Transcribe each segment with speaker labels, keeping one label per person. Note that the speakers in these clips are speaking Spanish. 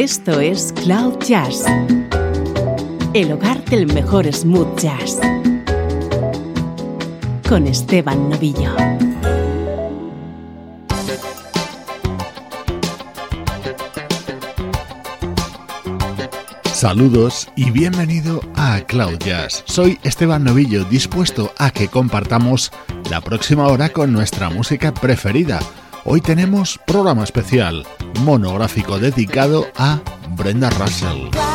Speaker 1: Esto es Cloud Jazz, el hogar del mejor smooth jazz, con Esteban Novillo.
Speaker 2: Saludos y bienvenido a Cloud Jazz. Soy Esteban Novillo, dispuesto a que compartamos la próxima hora con nuestra música preferida. Hoy tenemos programa especial, monográfico dedicado a Brenda Russell.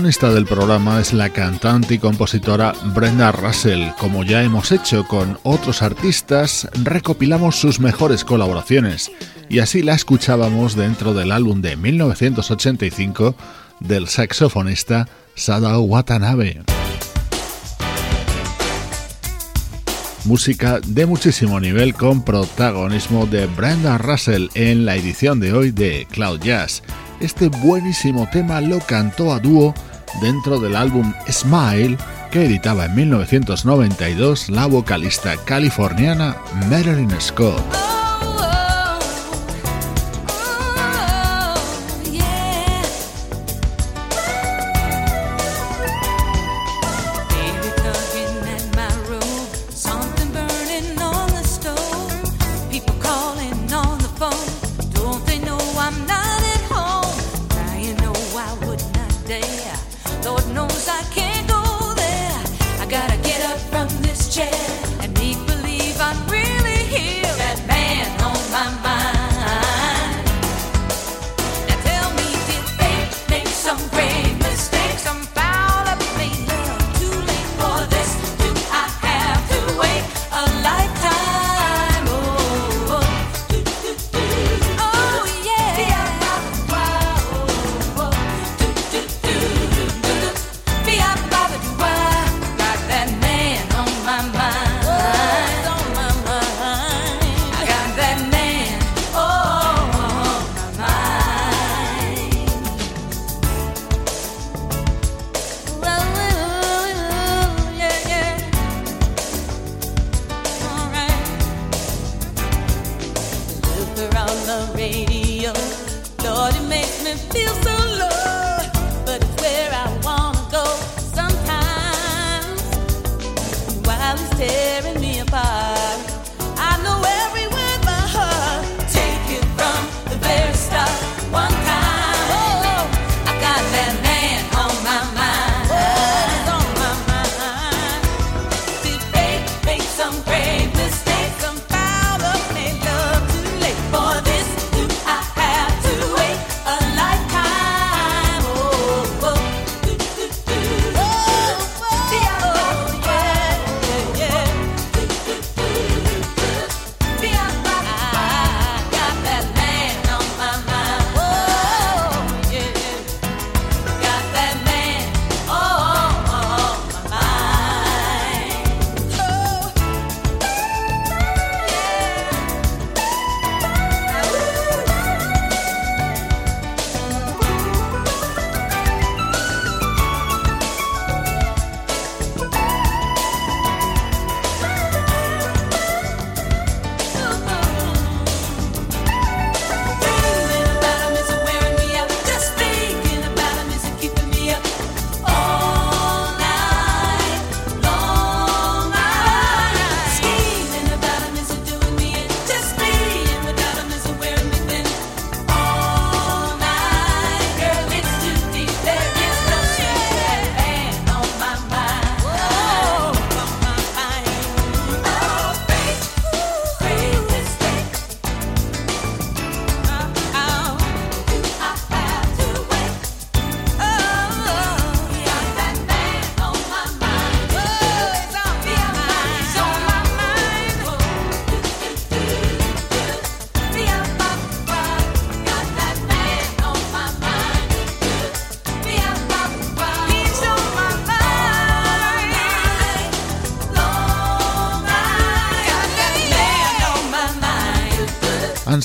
Speaker 2: Protagonista del programa es la cantante y compositora Brenda Russell. Como ya hemos hecho con otros artistas, recopilamos sus mejores colaboraciones y así la escuchábamos dentro del álbum de 1985 del saxofonista Sadao Watanabe. Música de muchísimo nivel con protagonismo de Brenda Russell en la edición de hoy de Cloud Jazz. Este buenísimo tema lo cantó a dúo dentro del álbum Smile que editaba en 1992 la vocalista californiana Marilyn Scott.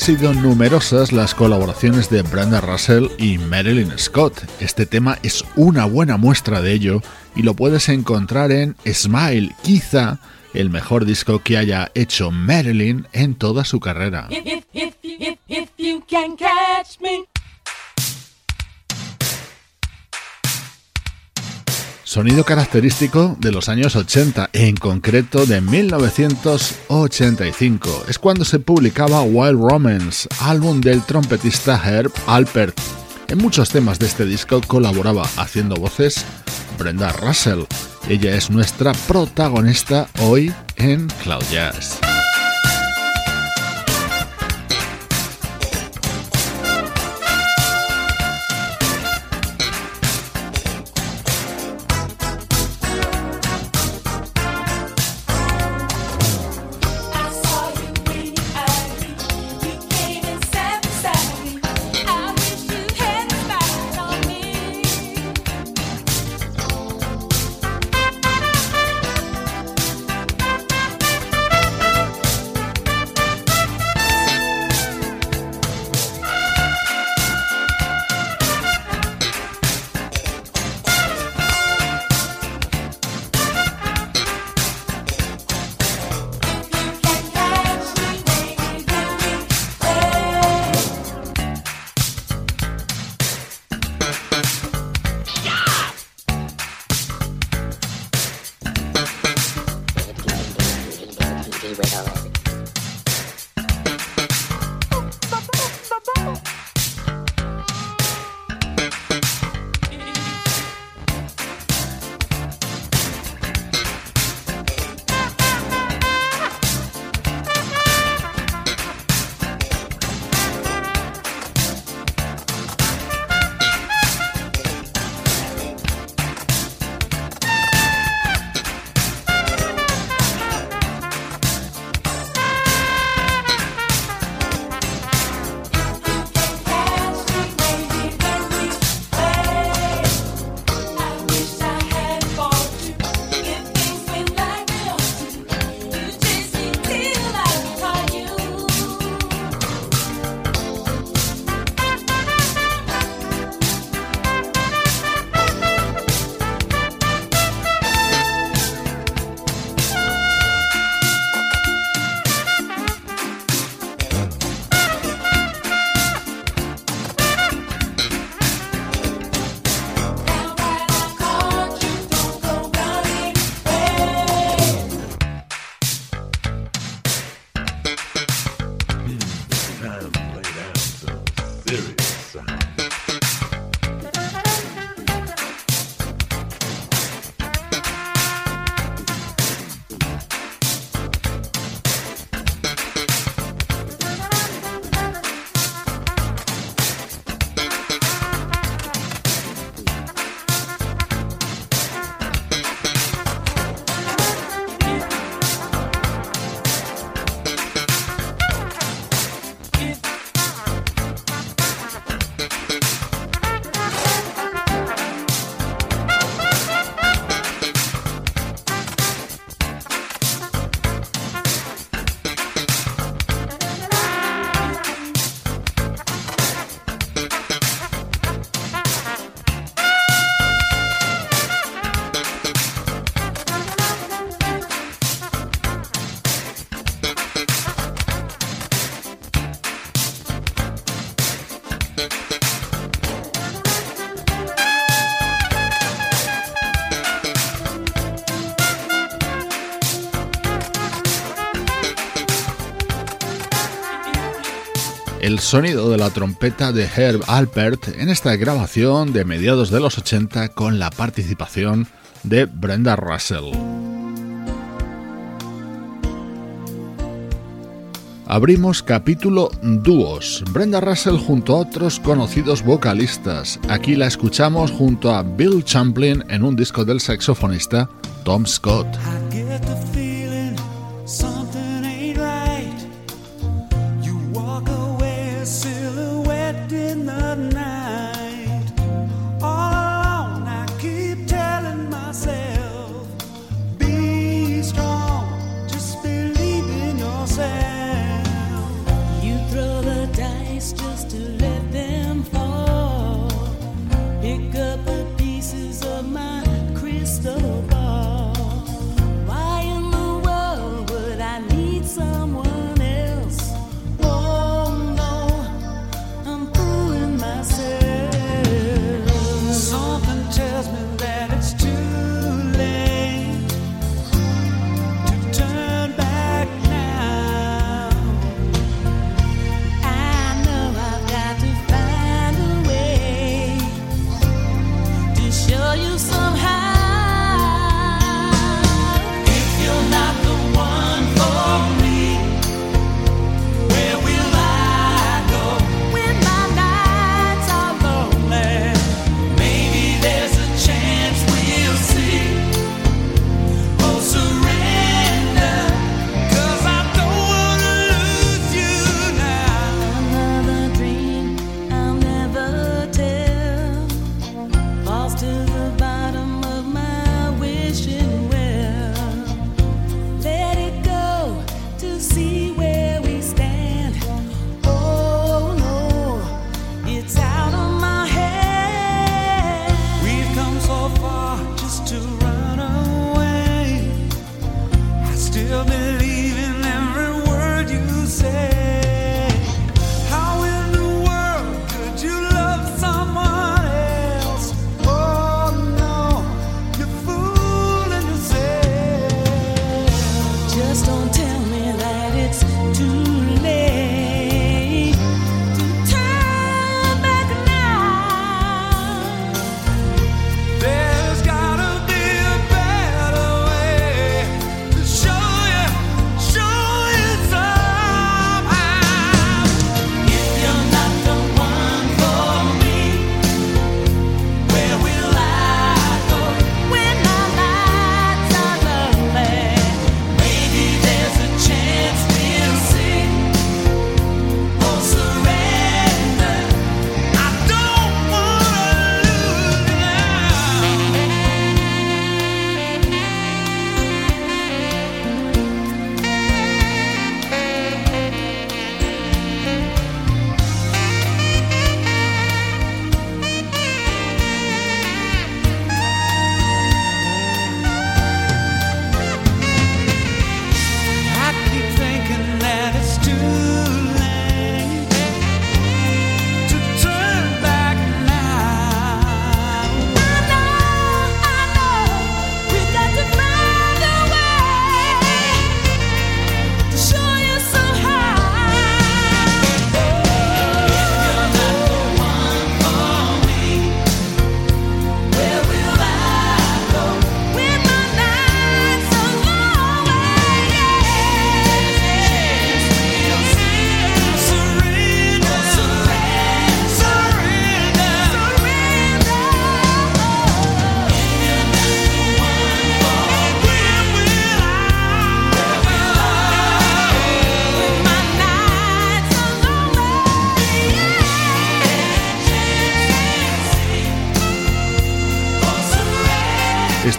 Speaker 2: Sido numerosas las colaboraciones de Brenda Russell y Marilyn Scott. Este tema es una buena muestra de ello y lo puedes encontrar en Smile, quizá el mejor disco que haya hecho Marilyn en toda su carrera. Sonido característico de los años 80, en concreto de 1985. Es cuando se publicaba Wild Romance, álbum del trompetista Herb Alpert. En muchos temas de este disco colaboraba haciendo voces Brenda Russell. Ella es nuestra protagonista hoy en Cloud Jazz. El sonido de la trompeta de Herb Alpert en esta grabación de mediados de los 80 con la participación de Brenda Russell. Abrimos capítulo dúos. Brenda Russell junto a otros conocidos vocalistas. Aquí la escuchamos junto a Bill Champlin en un disco del saxofonista Tom Scott.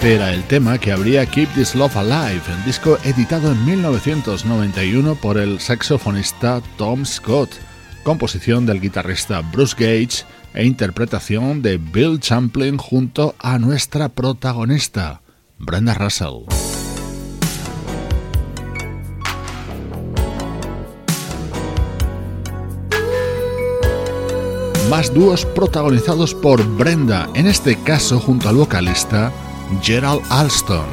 Speaker 2: Este era el tema que abría Keep This Love Alive, el disco editado en 1991 por el saxofonista Tom Scott, composición del guitarrista Bruce Gage e interpretación de Bill Champlin junto a nuestra protagonista, Brenda Russell. Más dúos protagonizados por Brenda, en este caso junto al vocalista Gerald Alston.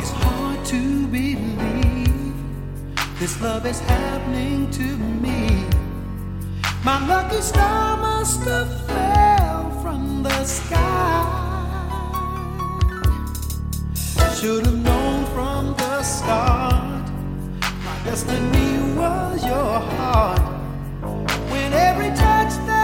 Speaker 3: This love is happening to me. My lucky star must have fell from the sky. Should have known from the start. My destiny was your heart. When every touch that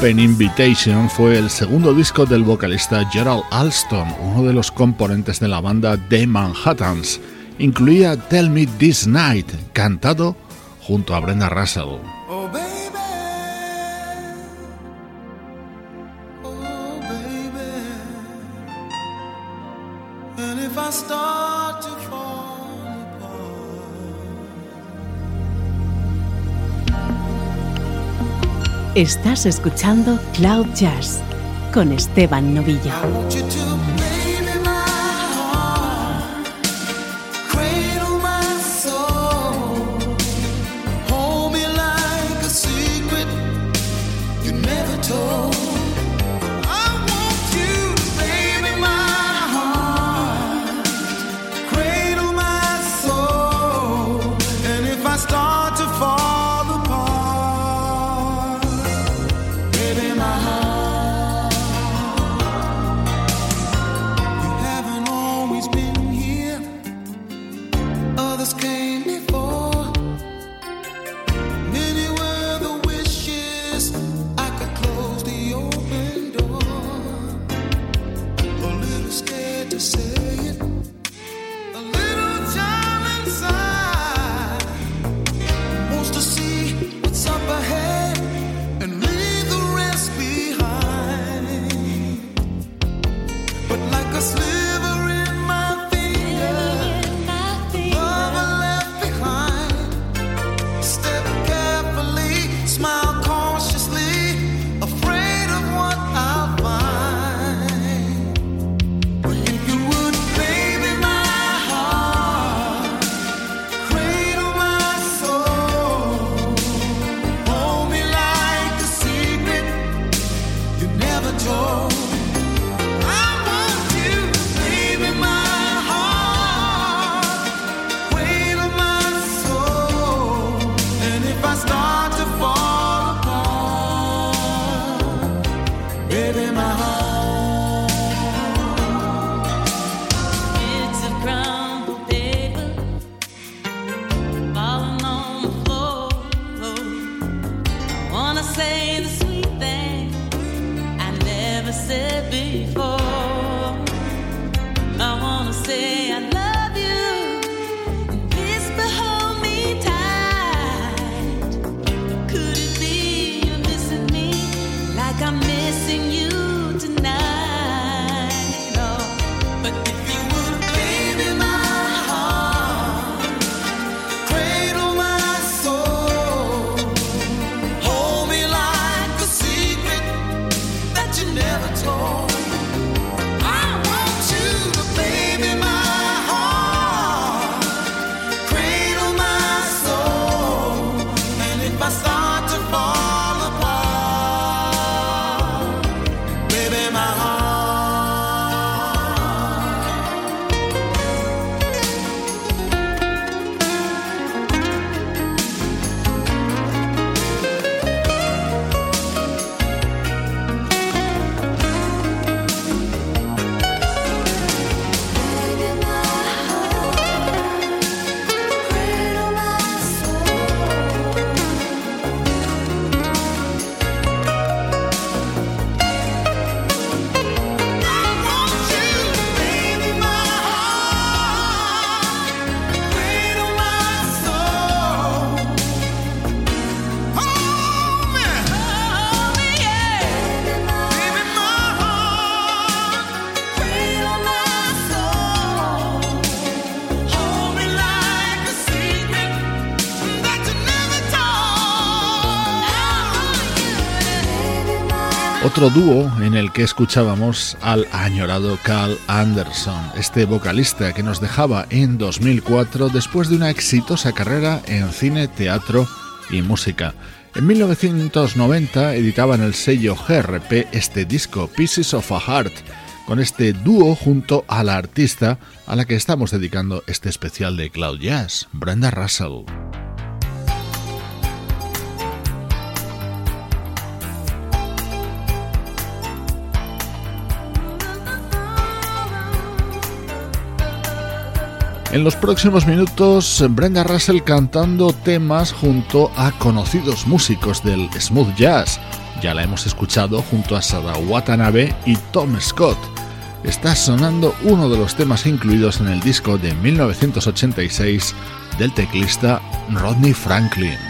Speaker 2: Open Invitation fue el segundo disco del vocalista Gerald Alston, uno de los componentes de la banda The Manhattans. Incluía Tell Me This Night, cantado junto a Brenda Russell.
Speaker 1: Estás escuchando Cloud Jazz con Esteban Novillo.
Speaker 2: Otro dúo en el que escuchábamos al añorado Carl Anderson, este vocalista que nos dejaba en 2004 después de una exitosa carrera en cine, teatro y música. En 1990 editaba en el sello GRP este disco Pieces of a Heart, con este dúo junto a la artista a la que estamos dedicando este especial de Cloud Jazz, Brenda Russell. En los próximos minutos, Brenda Russell cantando temas junto a conocidos músicos del smooth jazz. Ya la hemos escuchado junto a Sada Watanabe y Tom Scott. Está sonando uno de los temas incluidos en el disco de 1986 del teclista Rodney Franklin.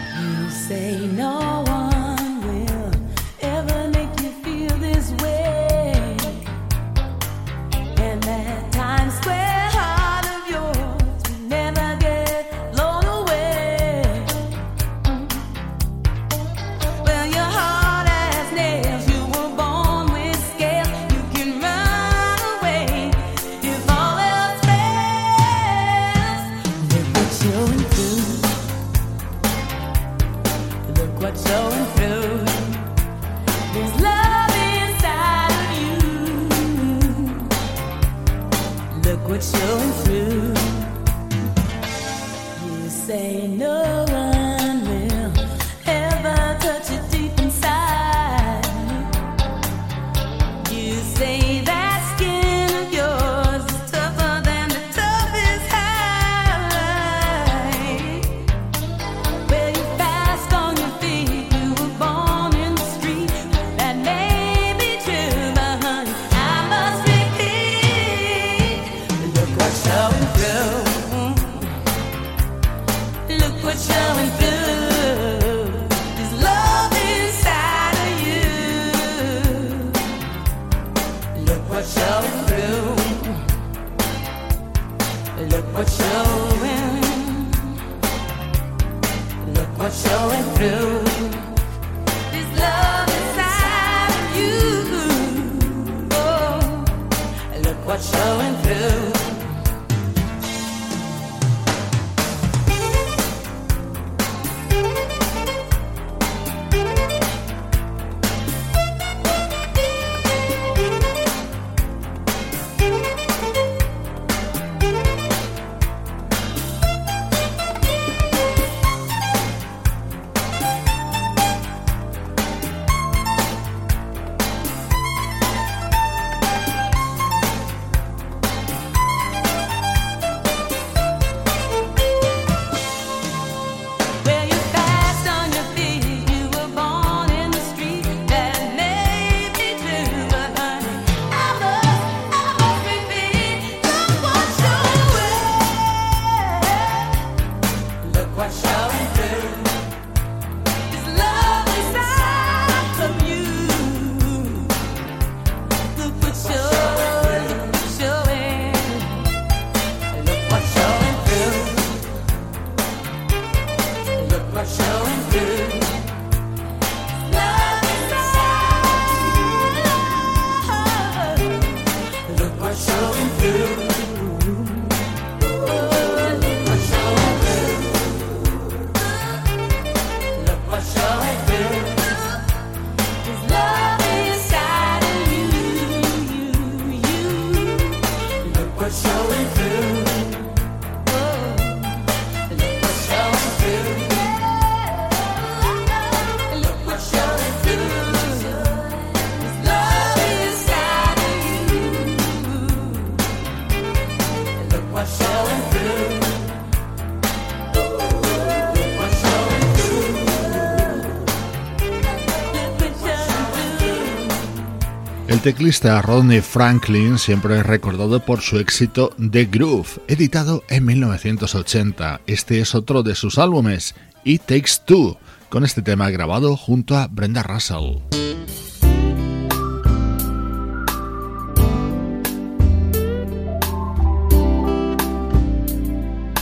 Speaker 2: El teclista Rodney Franklin siempre es recordado por su éxito The Groove, editado en 1980. Este es otro de sus álbumes, It Takes Two, con este tema grabado junto a Brenda Russell.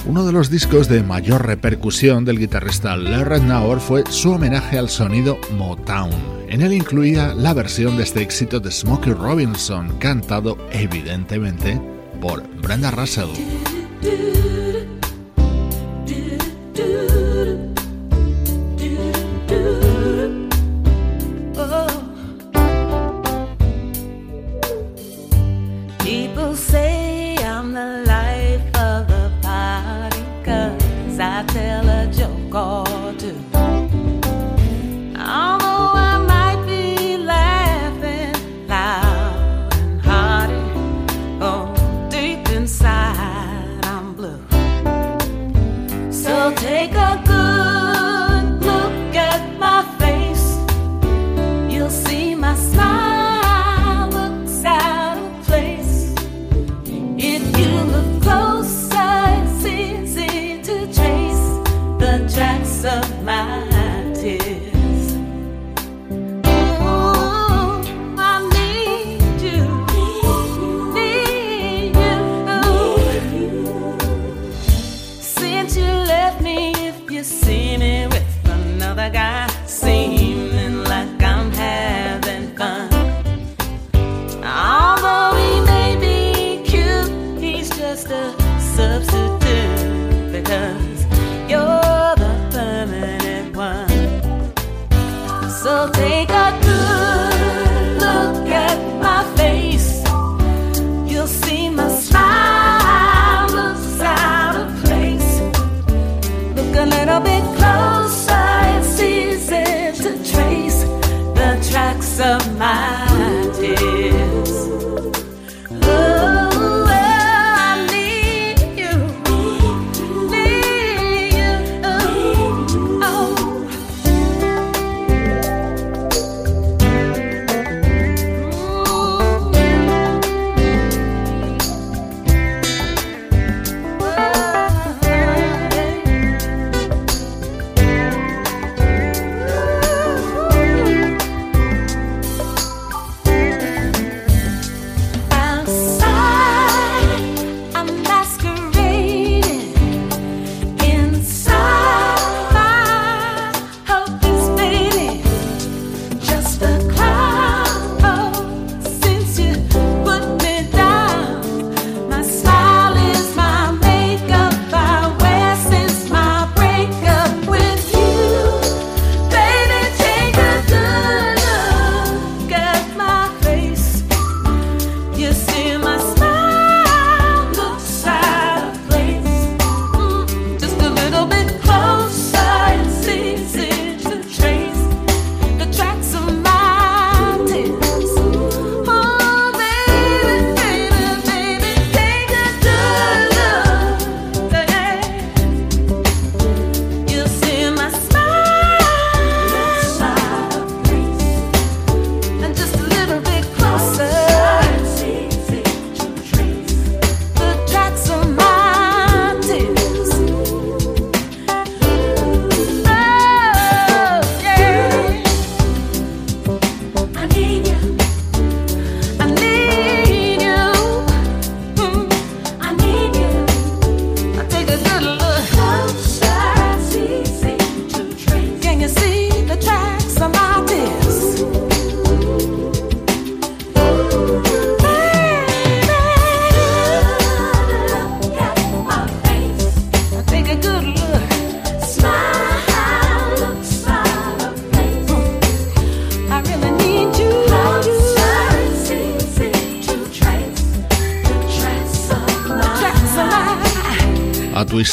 Speaker 2: Uno de los discos de mayor repercusión del guitarrista Larry Nauer fue su homenaje al sonido Motown. En él incluía la versión de este éxito de Smokey Robinson, cantado evidentemente por Brenda Russell.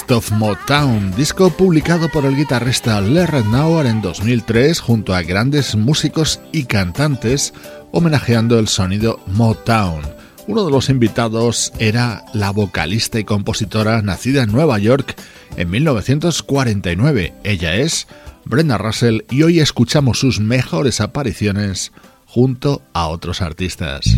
Speaker 2: Twist of Motown, disco publicado por el guitarrista Larry Nauer en 2003 junto a grandes músicos y cantantes homenajeando el sonido Motown. Uno de los invitados era la vocalista y compositora nacida en Nueva York en 1949. Ella es Brenda Russell y hoy escuchamos sus mejores apariciones junto a otros artistas.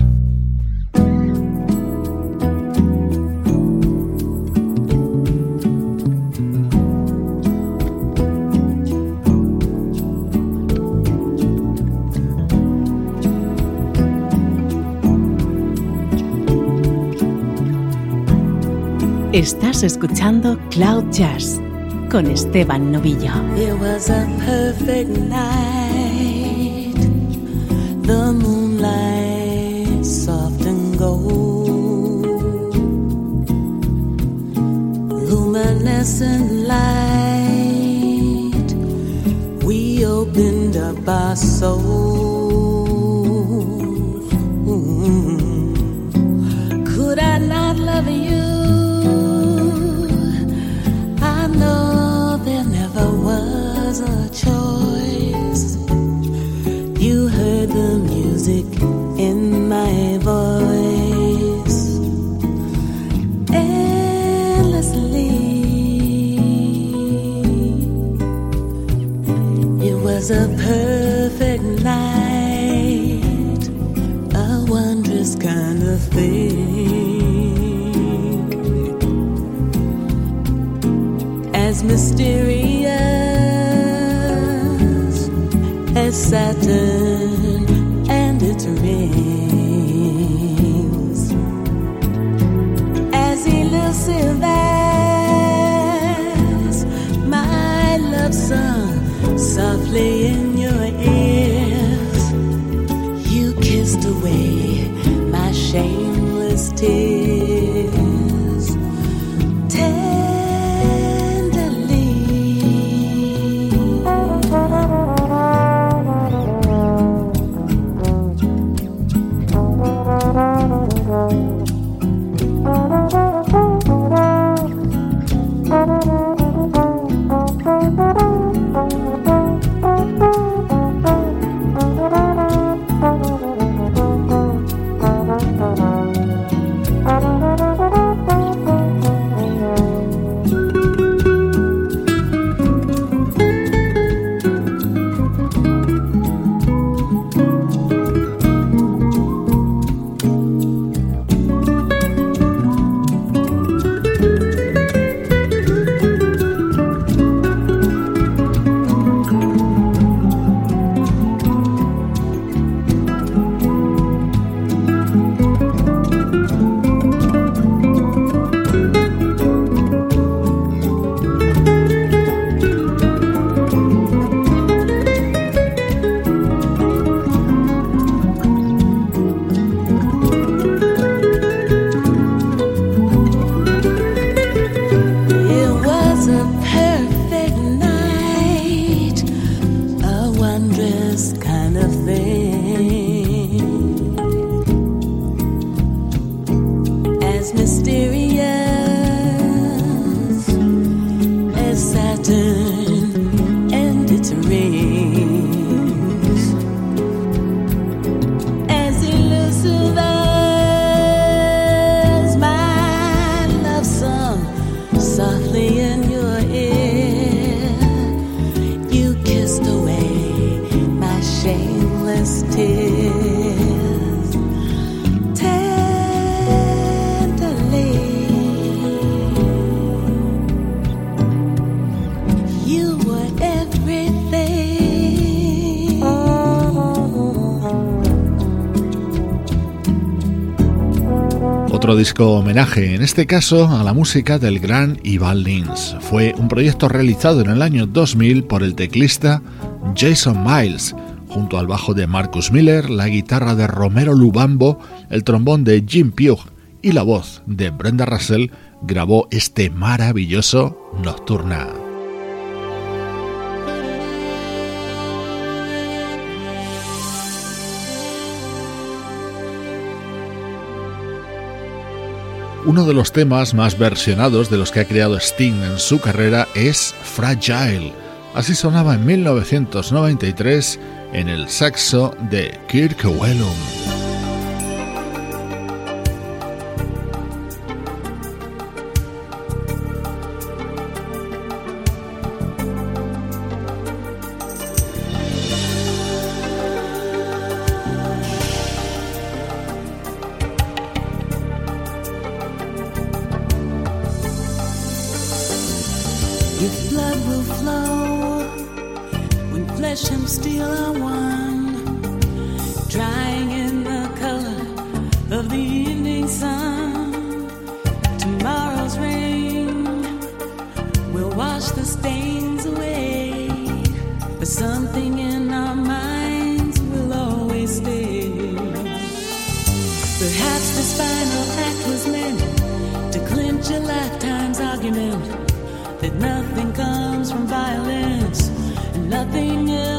Speaker 1: Estás escuchando Cloud Jazz con Esteban Novillo.
Speaker 4: It was a perfect night. The moonlight soft and gold. Luminescent light. We opened up our souls. satin
Speaker 2: disco homenaje, en este caso a la música del gran Ivan Lins. Fue un proyecto realizado en el año 2000 por el teclista Jason Miles, junto al bajo de Marcus Miller, la guitarra de Romero Lubambo, el trombón de Jim Pugh y la voz de Brenda Russell, grabó este maravilloso Nocturna. Uno de los temas más versionados de los que ha creado Sting en su carrera es Fragile. Así sonaba en 1993 en el saxo de Kirk Whelan.
Speaker 4: that nothing comes from violence and nothing else.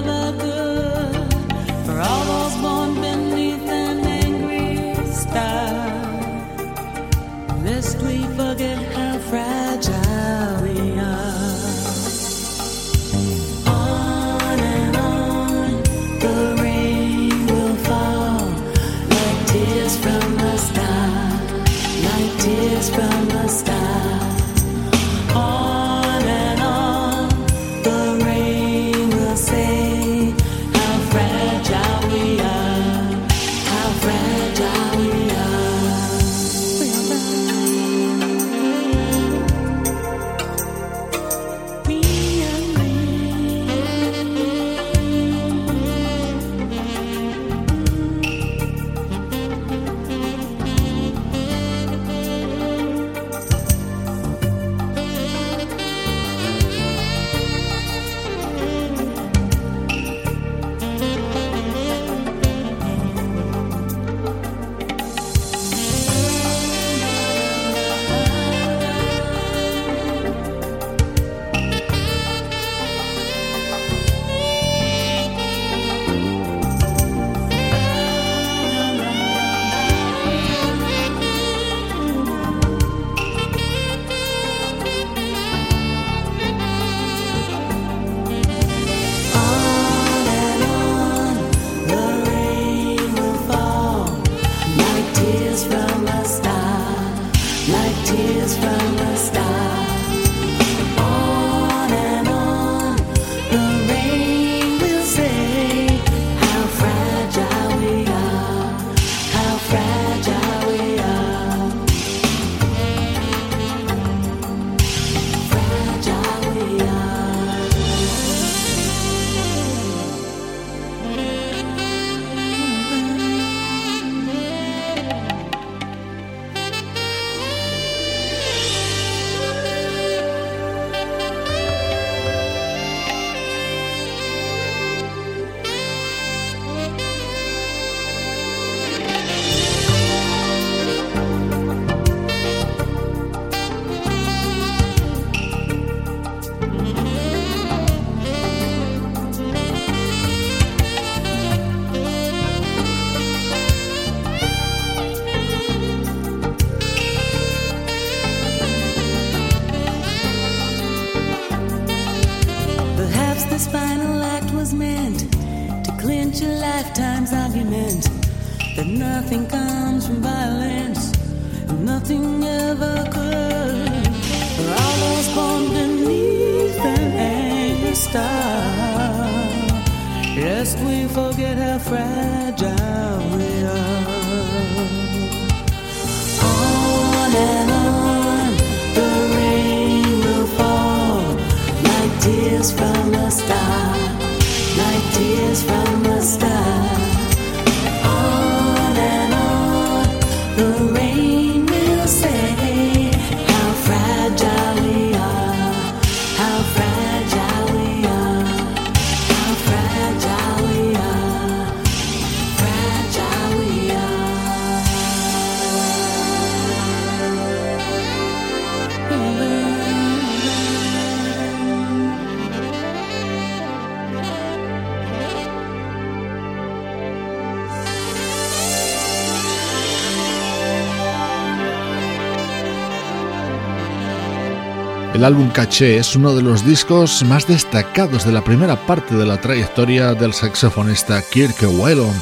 Speaker 2: El álbum Caché es uno de los discos más destacados de la primera parte de la trayectoria del saxofonista Kirk Whelan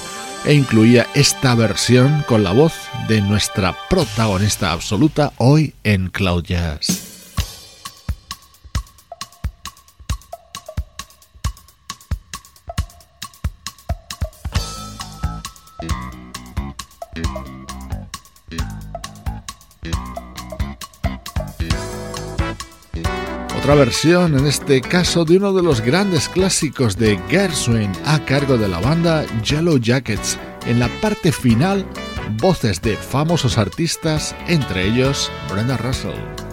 Speaker 2: e incluía esta versión con la voz de nuestra protagonista absoluta hoy en Cloud. Otra versión, en este caso, de uno de los grandes clásicos de Gershwin a cargo de la banda Yellow Jackets. En la parte final, voces de famosos artistas, entre ellos Brenda Russell.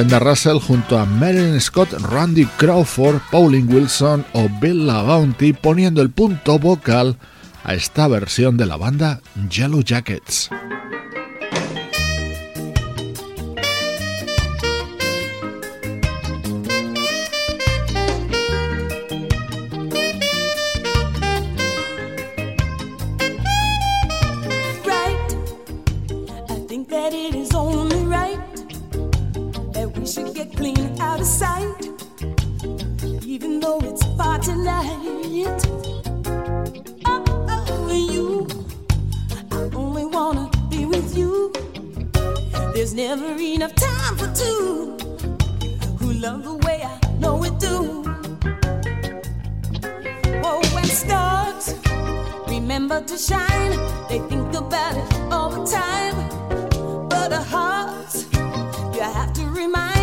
Speaker 2: Brenda Russell junto a Marilyn Scott, Randy Crawford, Pauline Wilson o Bill LaBounty poniendo el punto vocal a esta versión de la banda Yellow Jackets.
Speaker 4: clean out of sight. Even though it's far tonight. Oh, you. I only wanna be with you. There's never enough time for two who love the way I know it do. Oh, when stars remember to shine, they think about it all the time. But a heart, you have to remind.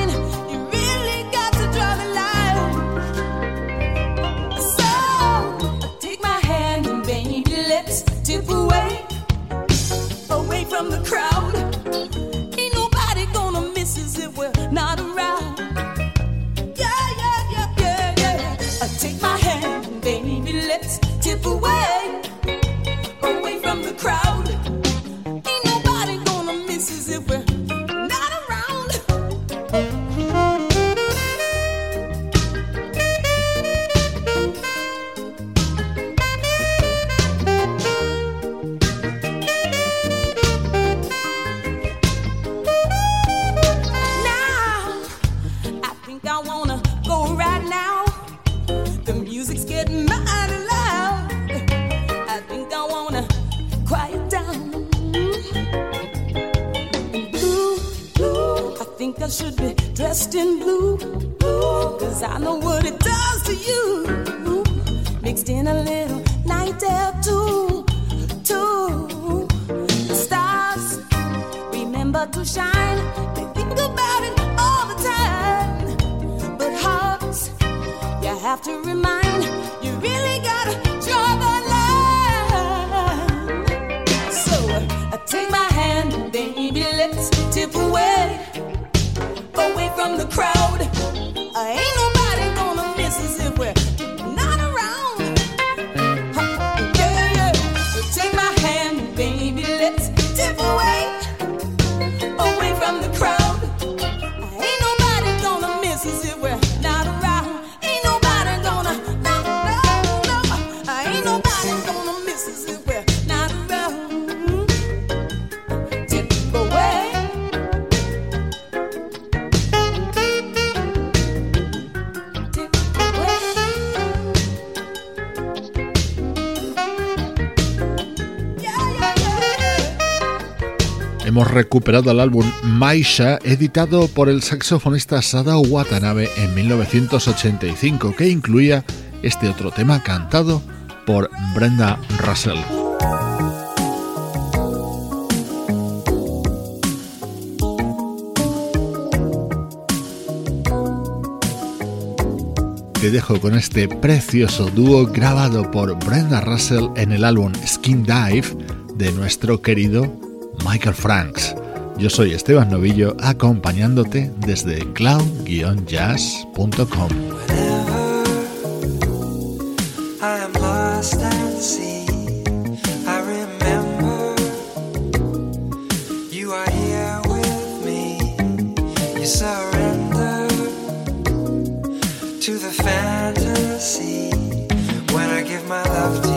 Speaker 4: to remind you really got
Speaker 2: recuperado el álbum Maisha, editado por el saxofonista Sadao Watanabe en 1985, que incluía este otro tema cantado por Brenda Russell. Te dejo con este precioso dúo grabado por Brenda Russell en el álbum Skin Dive de nuestro querido Michael Franks. Yo soy Esteban Novillo acompañándote desde cloud-jazz.com.
Speaker 3: to the fantasy when I give my love to you.